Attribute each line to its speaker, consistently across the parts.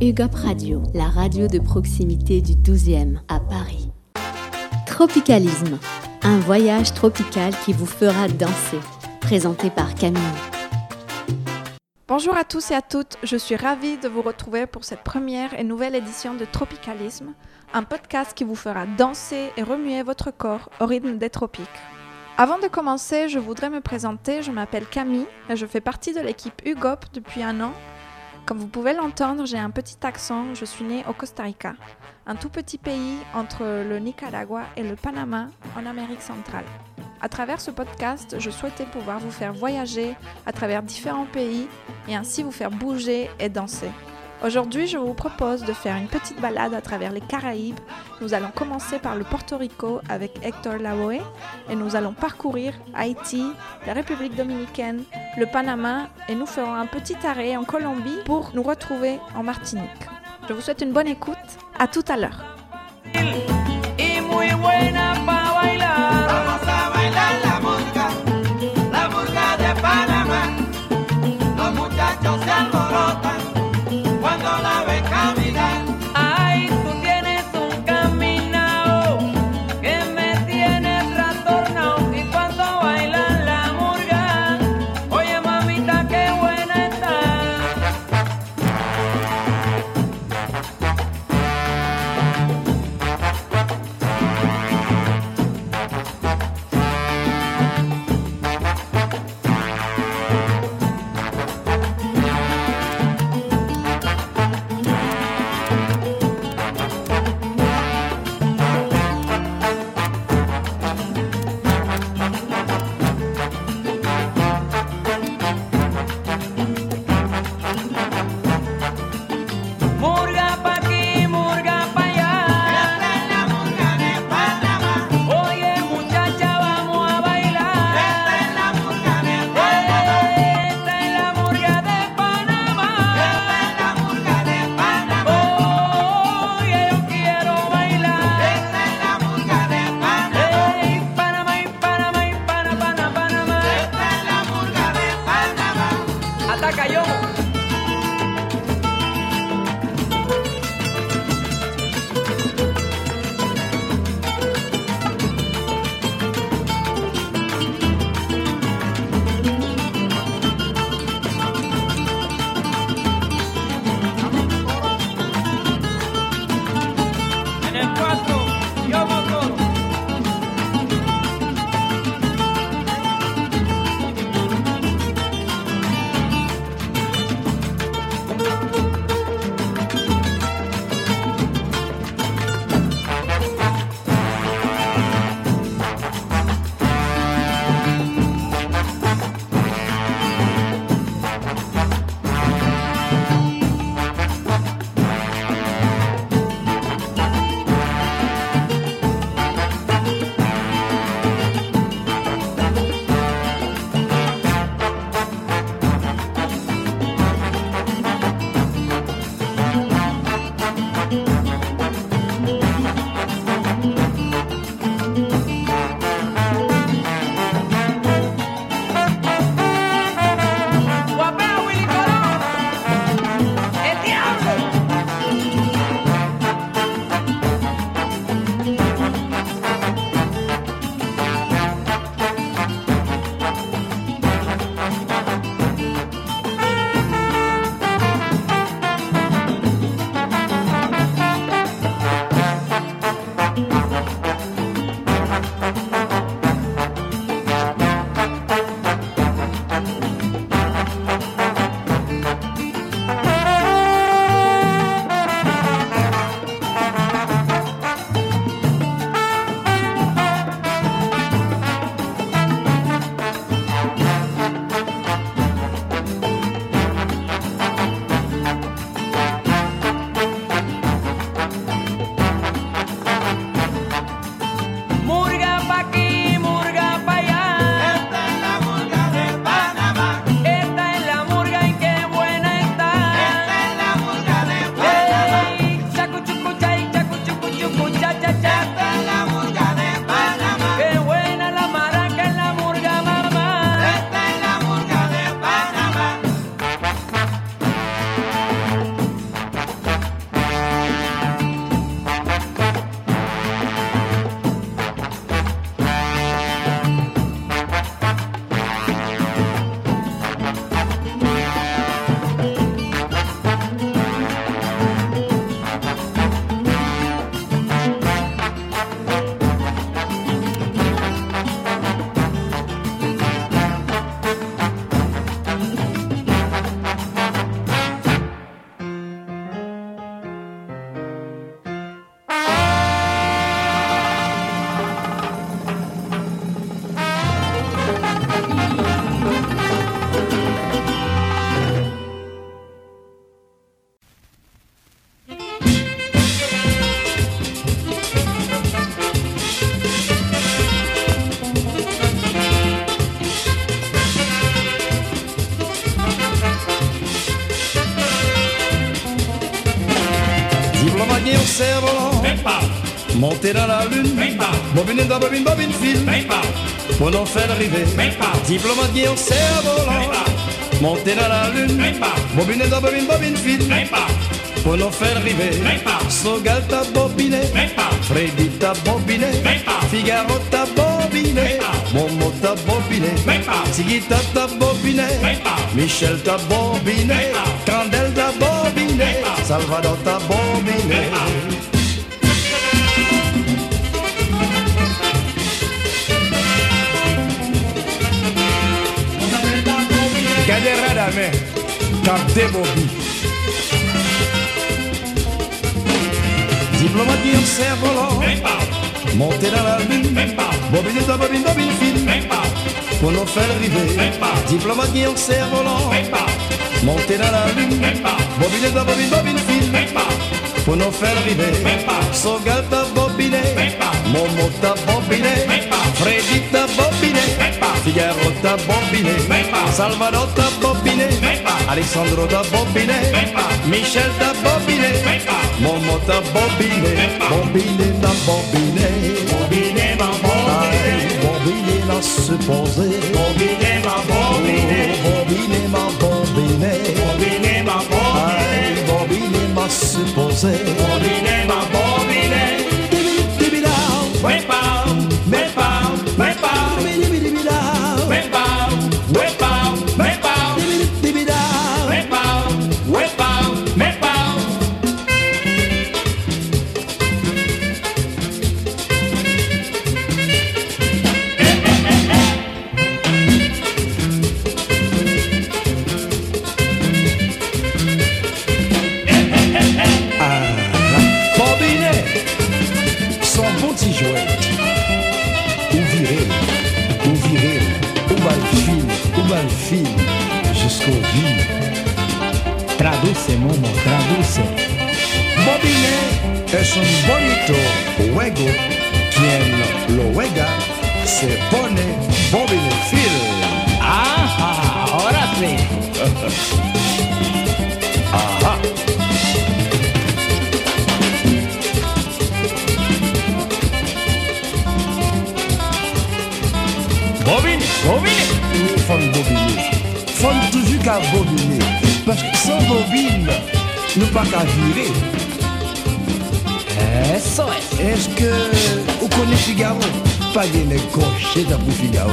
Speaker 1: UGOP Radio, la radio de proximité du 12e à Paris. Tropicalisme, un voyage tropical qui vous fera danser. Présenté par Camille.
Speaker 2: Bonjour à tous et à toutes, je suis ravie de vous retrouver pour cette première et nouvelle édition de Tropicalisme, un podcast qui vous fera danser et remuer votre corps au rythme des tropiques. Avant de commencer, je voudrais me présenter, je m'appelle Camille et je fais partie de l'équipe UGOP depuis un an. Comme vous pouvez l'entendre, j'ai un petit accent, je suis née au Costa Rica, un tout petit pays entre le Nicaragua et le Panama en Amérique centrale. À travers ce podcast, je souhaitais pouvoir vous faire voyager à travers différents pays et ainsi vous faire bouger et danser. Aujourd'hui, je vous propose de faire une petite balade à travers les Caraïbes. Nous allons commencer par le Porto Rico avec Hector Lavoe et nous allons parcourir Haïti, la République dominicaine, le Panama et nous ferons un petit arrêt en Colombie pour nous retrouver en Martinique. Je vous souhaite une bonne écoute. À tout à l'heure.
Speaker 3: Faire arriver. Diplomate en cerf-volant. Monter dans la lune. Bobine dans bobine, bobine fil. Pour nous faire arriver. Sogal ta bobiné. Freddy ta bobiné. Figaro ta bobiné. Momo ta bobiné. Tigita ta bobiné. Michel ta bobiné. Candel ta bobiné. Salvador ta bobiné. Gade radame, kap de bobi. Diplomate en cerf-volant. Monter dans la lune. Bobine dans bobine, bobine fine. Pour nous faire arriver. Diplomate en cerf-volant. Monter dans la lune. Bobine dans bobine, bobine fine. Pour nous faire arriver. Sogal ta bobiné. Momo ta bobiné. Freddy ta bobiné. Figaro ta bobiné. Salvador ta bobiné. Alexandro ta bobiné. Michel ta bobiné. Momo ta bobiné. Bobiné na bobiné. Bobiné ma bobiné. Bobiné na supposé. Bobiné ma bobiné. Bobiné ma bobiné. Bobiné ma bobiné. Bobiné ma supposé. Parce que sans bobine, nous pas qu'à virer.
Speaker 4: Es.
Speaker 3: Est-ce que vous connaissez Figaro? Pas de gaucher dans pour Figaro.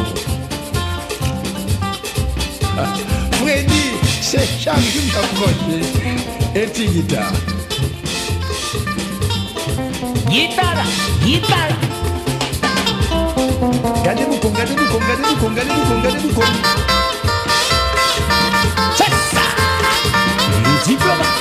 Speaker 3: Ah, Freddy, c'est chaque jour gaucher. Et petit guitare.
Speaker 4: Guitarra, guitarra.
Speaker 3: Gardez-vous gardez-vous gardez-vous gardez-vous gardez-vous
Speaker 5: Diplomate.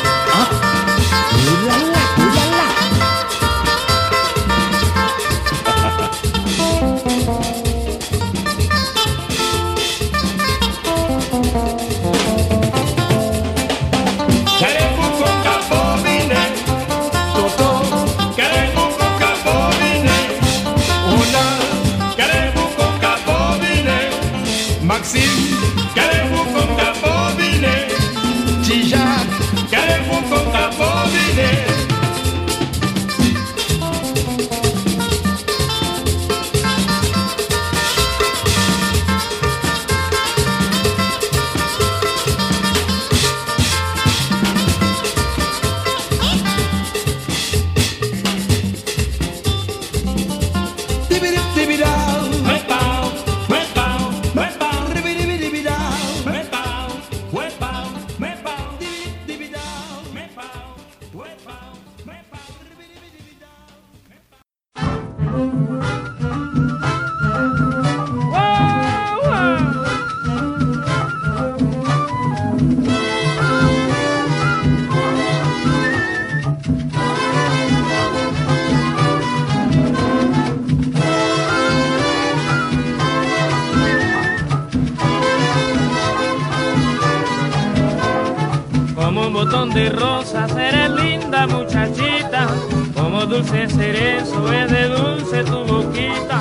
Speaker 5: de rosas, eres linda muchachita, como dulce cerezo es de dulce tu boquita.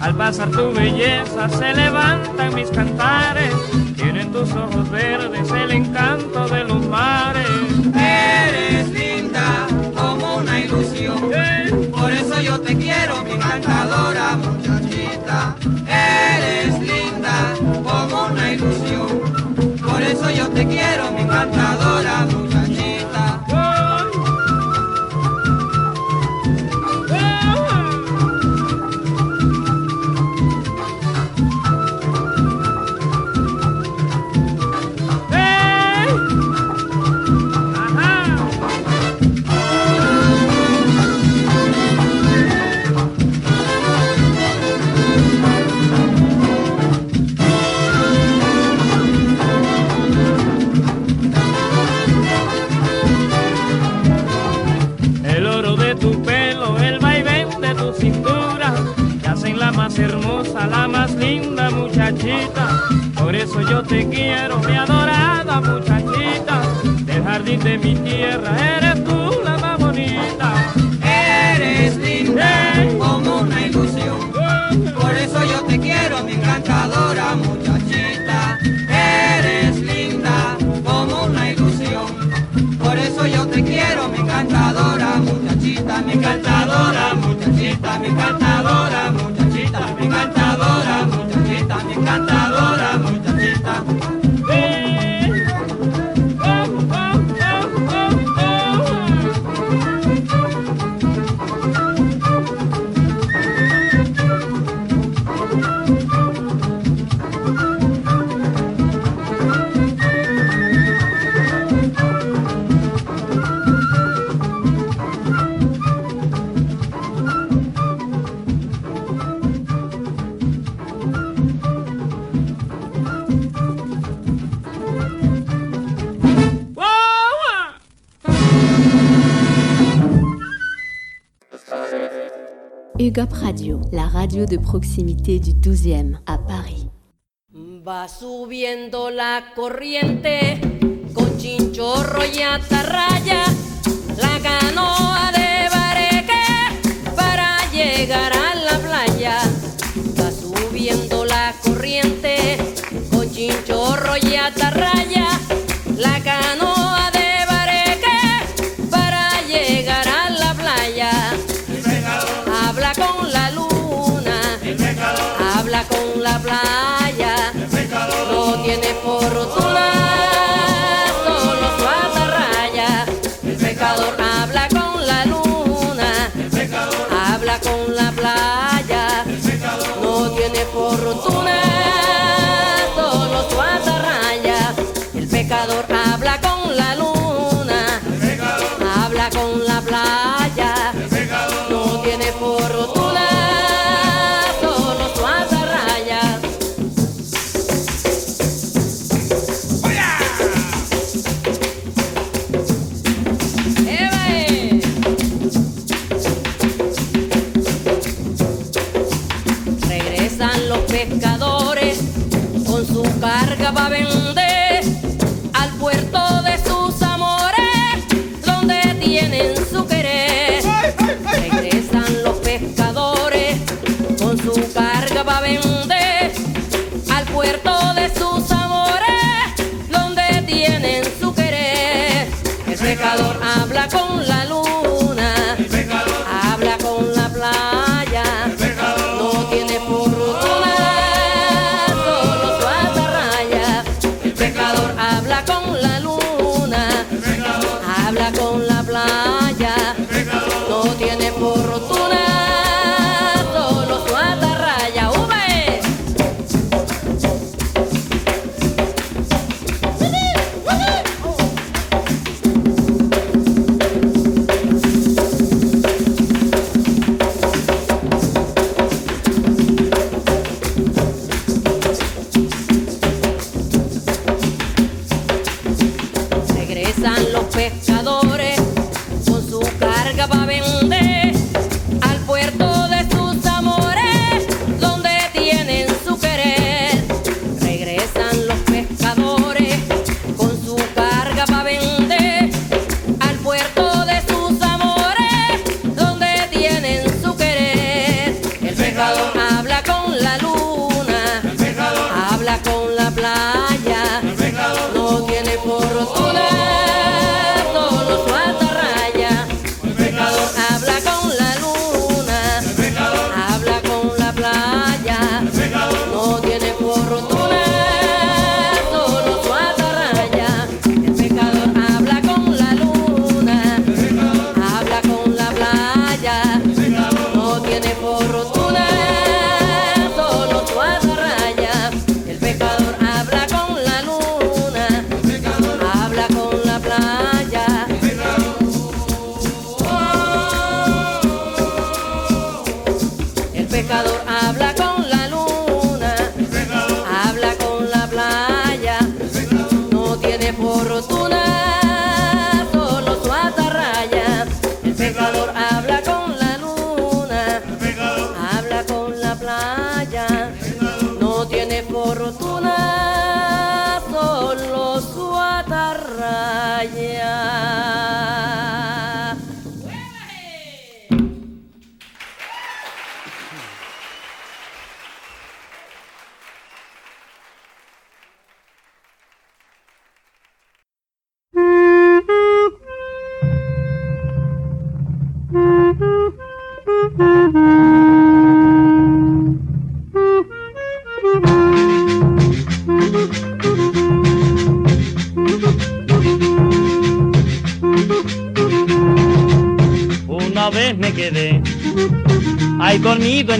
Speaker 5: Al pasar tu belleza se levantan mis cantares, tienen tus ojos verdes el encanto de los mares.
Speaker 6: Eres linda como una ilusión,
Speaker 5: por eso yo te quiero, mi encantadora muchachita. Eres linda como una ilusión, por eso yo te quiero, mi encantadora muchachita. muchachita, por eso yo te quiero, mi adorada muchachita, del jardín de mi tierra eres tú la más bonita.
Speaker 6: Eres linda como una ilusión, por eso yo te quiero, mi encantadora muchachita. Eres linda como una ilusión, por eso yo te quiero, mi encantadora muchachita, mi encantadora muchachita, mi encantadora muchachita, mi encantadora muchachita
Speaker 5: me encanta.
Speaker 1: Scope Radio, la radio de proximité du 12e à Paris.
Speaker 7: Va subiendo la corriente. por rotula, todos los rayas. ¡Eve! Regresan los pescadores con su carga para vender.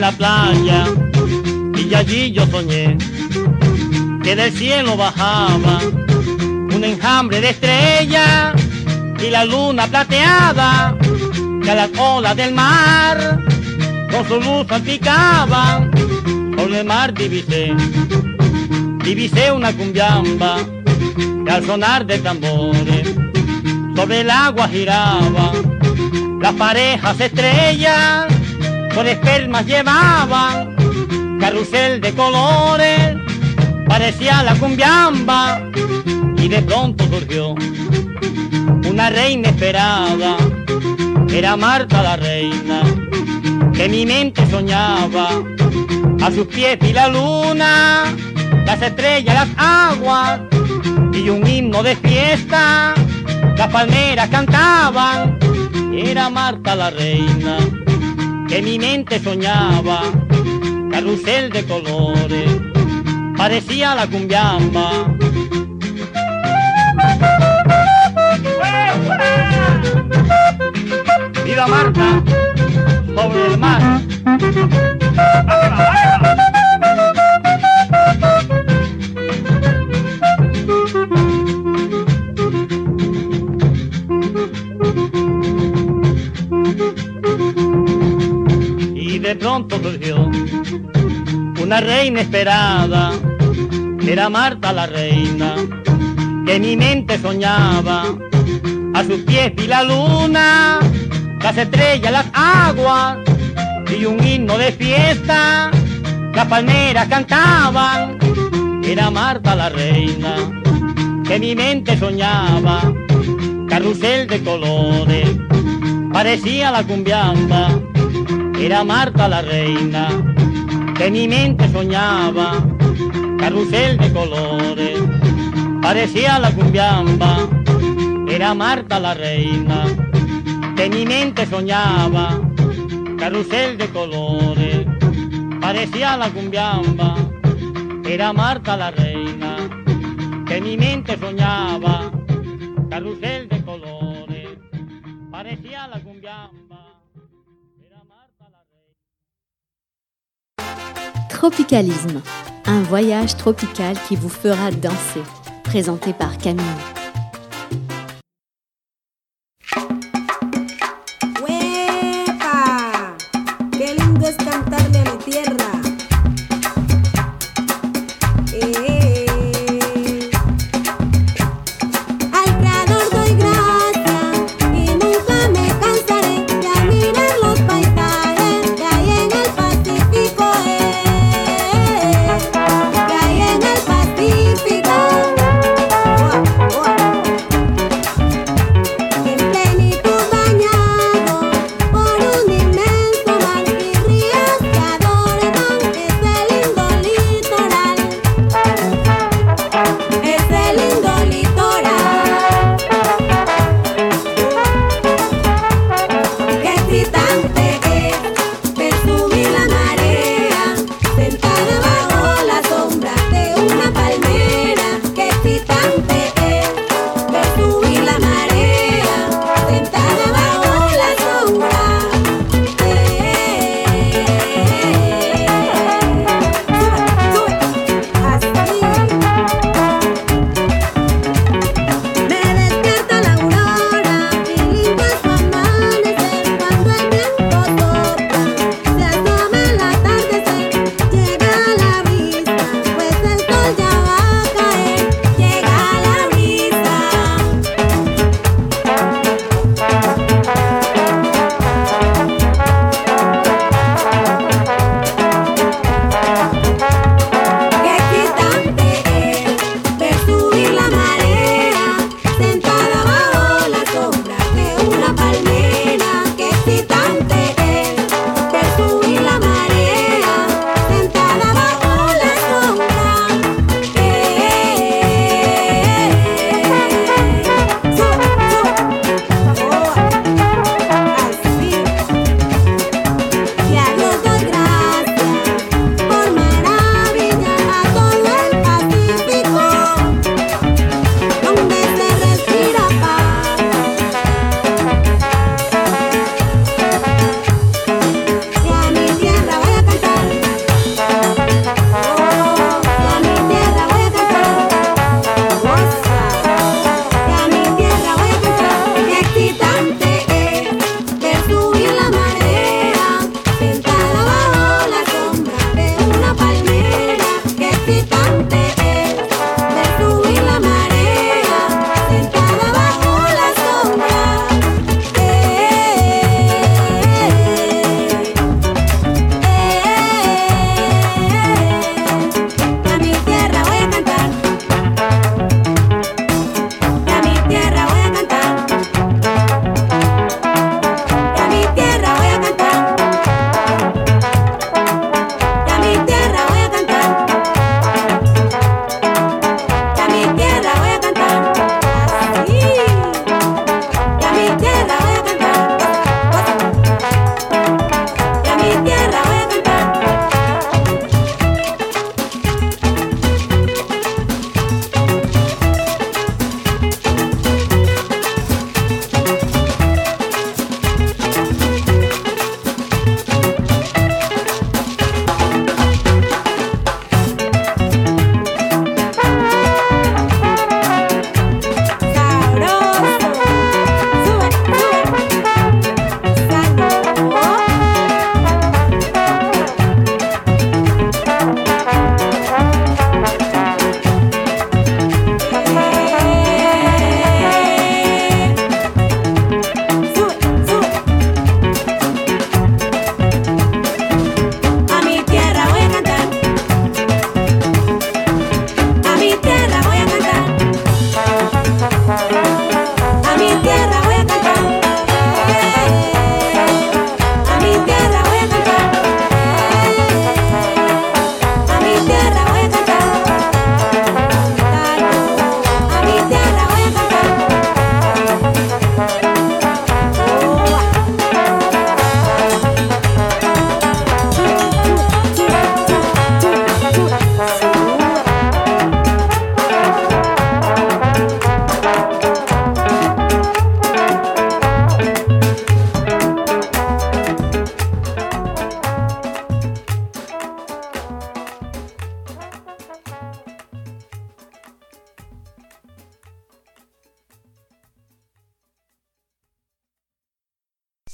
Speaker 7: La playa
Speaker 5: y allí yo soñé que del cielo bajaba un enjambre de estrellas y la luna plateada que a las olas del mar con su luz salpicaba sobre el mar divisé divisé una cumbiamba que al sonar de tambores sobre el agua giraba las parejas estrellas con espermas llevaban carrusel de colores parecía la cumbiamba y de pronto surgió una reina esperada. Era Marta la reina que mi mente soñaba. A sus pies y la luna las estrellas las aguas y un himno de fiesta. Las palmeras cantaban era Marta la reina que mi mente soñaba carrusel de colores parecía la cumbiamba. Viva Marta sobre el mar una reina esperada, era Marta la reina, que mi mente soñaba, a sus pies vi la luna, las estrellas, las aguas, y un himno de fiesta, las palmeras cantaban, era Marta la reina, que mi mente soñaba, carrusel de colores, parecía la cumbiamba, era Marta la reina, que mi mente soñaba, carrusel de colores, parecía la cumbiamba, era Marta la reina, que mi mente soñaba, carrusel de colores, parecía la cumbiamba, era Marta la reina, que mi mente soñaba, carrusel de
Speaker 1: Tropicalisme, un voyage tropical qui vous fera danser. Présenté par Camille.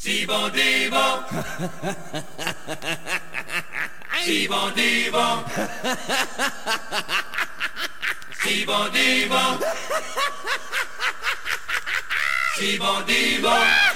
Speaker 8: Si bon di bon. Si bon di bon.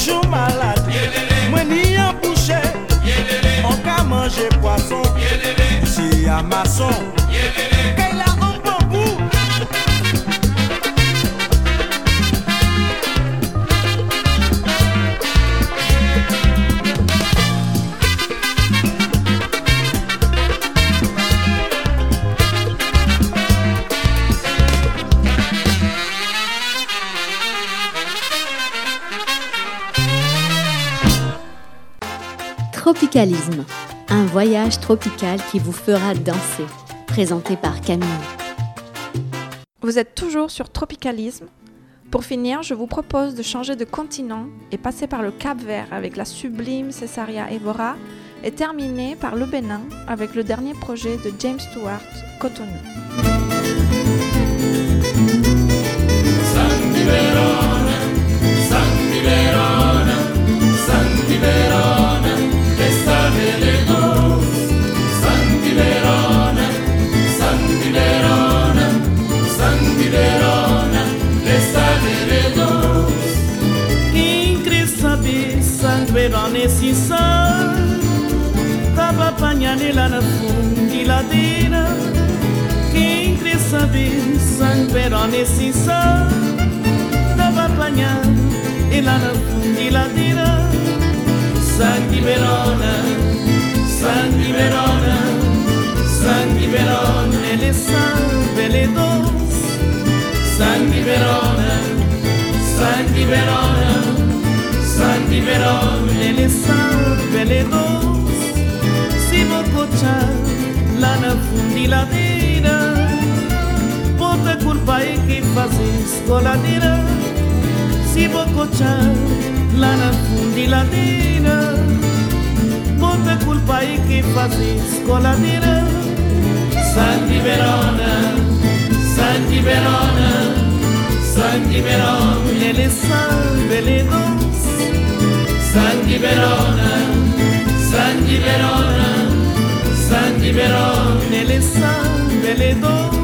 Speaker 9: pichon malade.
Speaker 10: Mwen ni an bouchè An ka manje poason Si amason Yelele
Speaker 1: Tropicalisme, un voyage tropical qui vous fera danser. Présenté par Camille.
Speaker 2: Vous êtes toujours sur Tropicalisme. Pour finir, je vous propose de changer de continent et passer par le Cap Vert avec la sublime Cessaria Evora et terminer par le Bénin avec le dernier projet de James Stewart, Cotonou.
Speaker 11: Verona, l'estate de Verona tava apanhando lá na fundiladeira. Quem crê saber, tava apanhando lá na fundiladeira. Santi Verona, Santi Verona, Santi le ele salve, ele dou. Santi Verona, Santi Verona, Santi Verona. Ele salve le dos, si bococcia la na fundiladeira, bota curva e que faz escoladeira, si bococcia la na fundiladeira, bota curva e que faz Santi Verona. Santi Verona, Santi Verona, nelle salve le dos. Santi Verona, Santi Verona, Santi Verona, nelle salve le dos.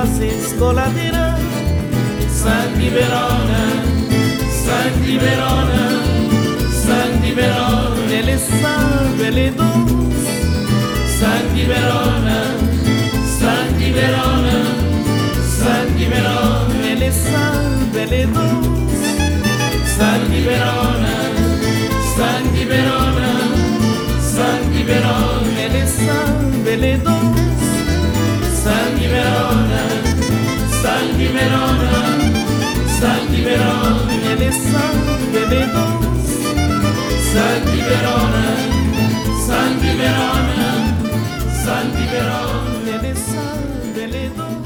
Speaker 11: passi scolatino San Verona, Santi Verona, Santi Verona Nelle salve le dos San Verona, Santi Verona, Santi Verona Nelle salve le dos San Verona, Santi Verona, Santi Verona Nelle salve le dos Verona, San di Verona, San di Verona, viene San de Verona, San di Verona, San di Verona, San di
Speaker 2: Verona, San de Verona.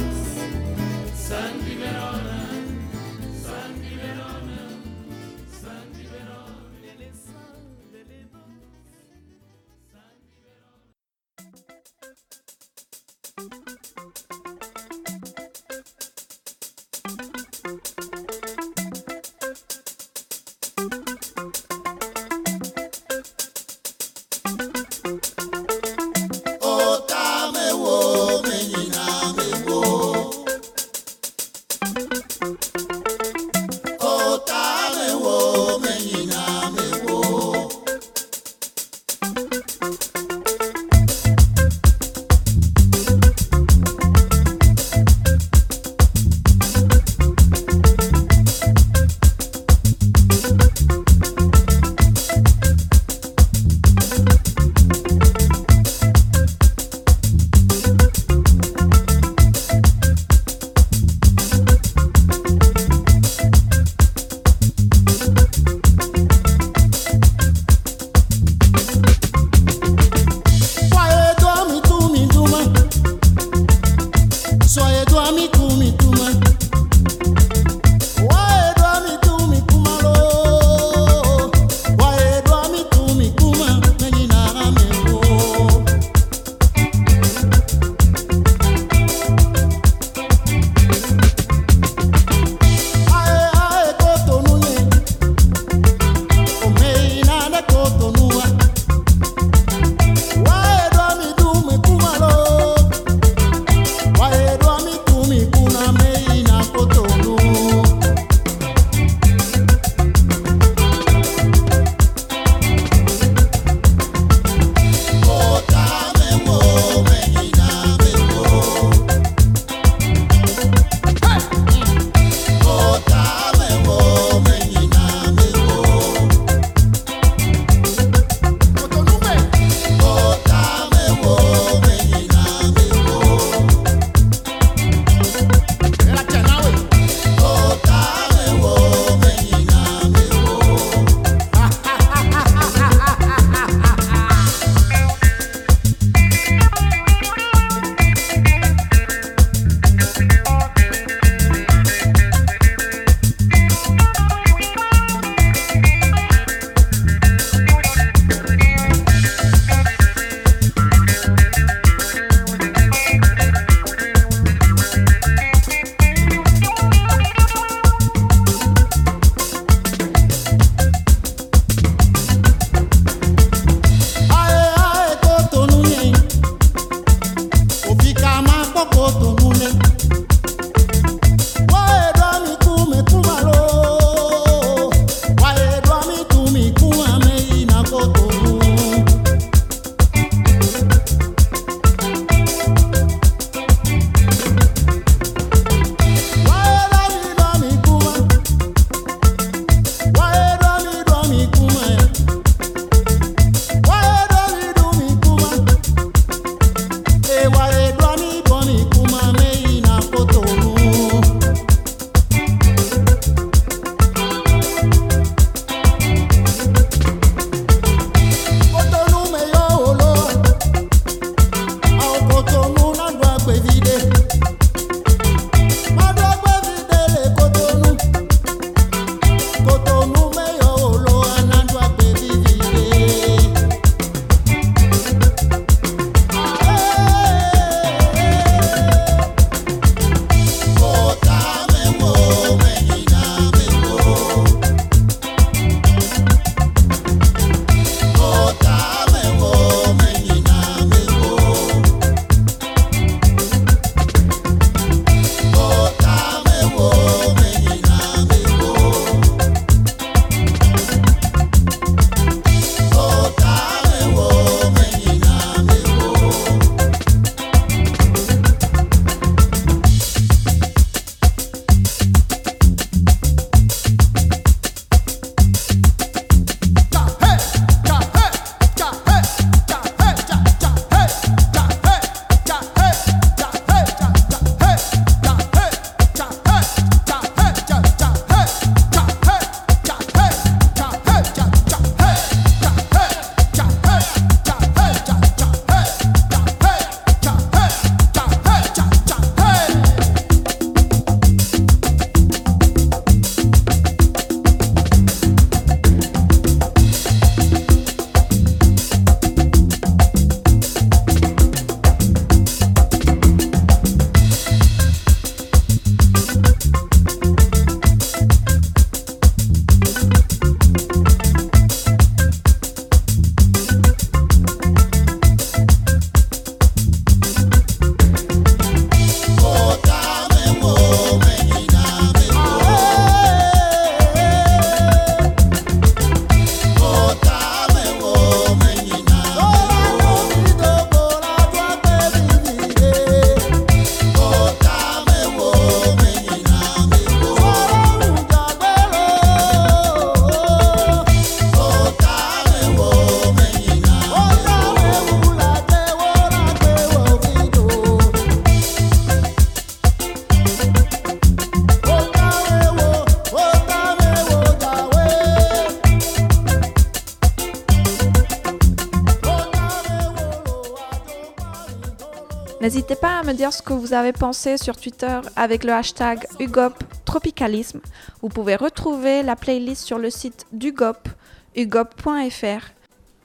Speaker 2: Dire ce que vous avez pensé sur Twitter avec le hashtag UGOP Tropicalisme. Vous pouvez retrouver la playlist sur le site d'UGOP, ugop.fr.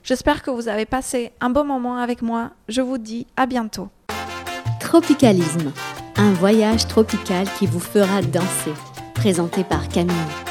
Speaker 2: J'espère que vous avez passé un bon moment avec moi. Je vous dis à bientôt.
Speaker 1: Tropicalisme, un voyage tropical qui vous fera danser. Présenté par Camille.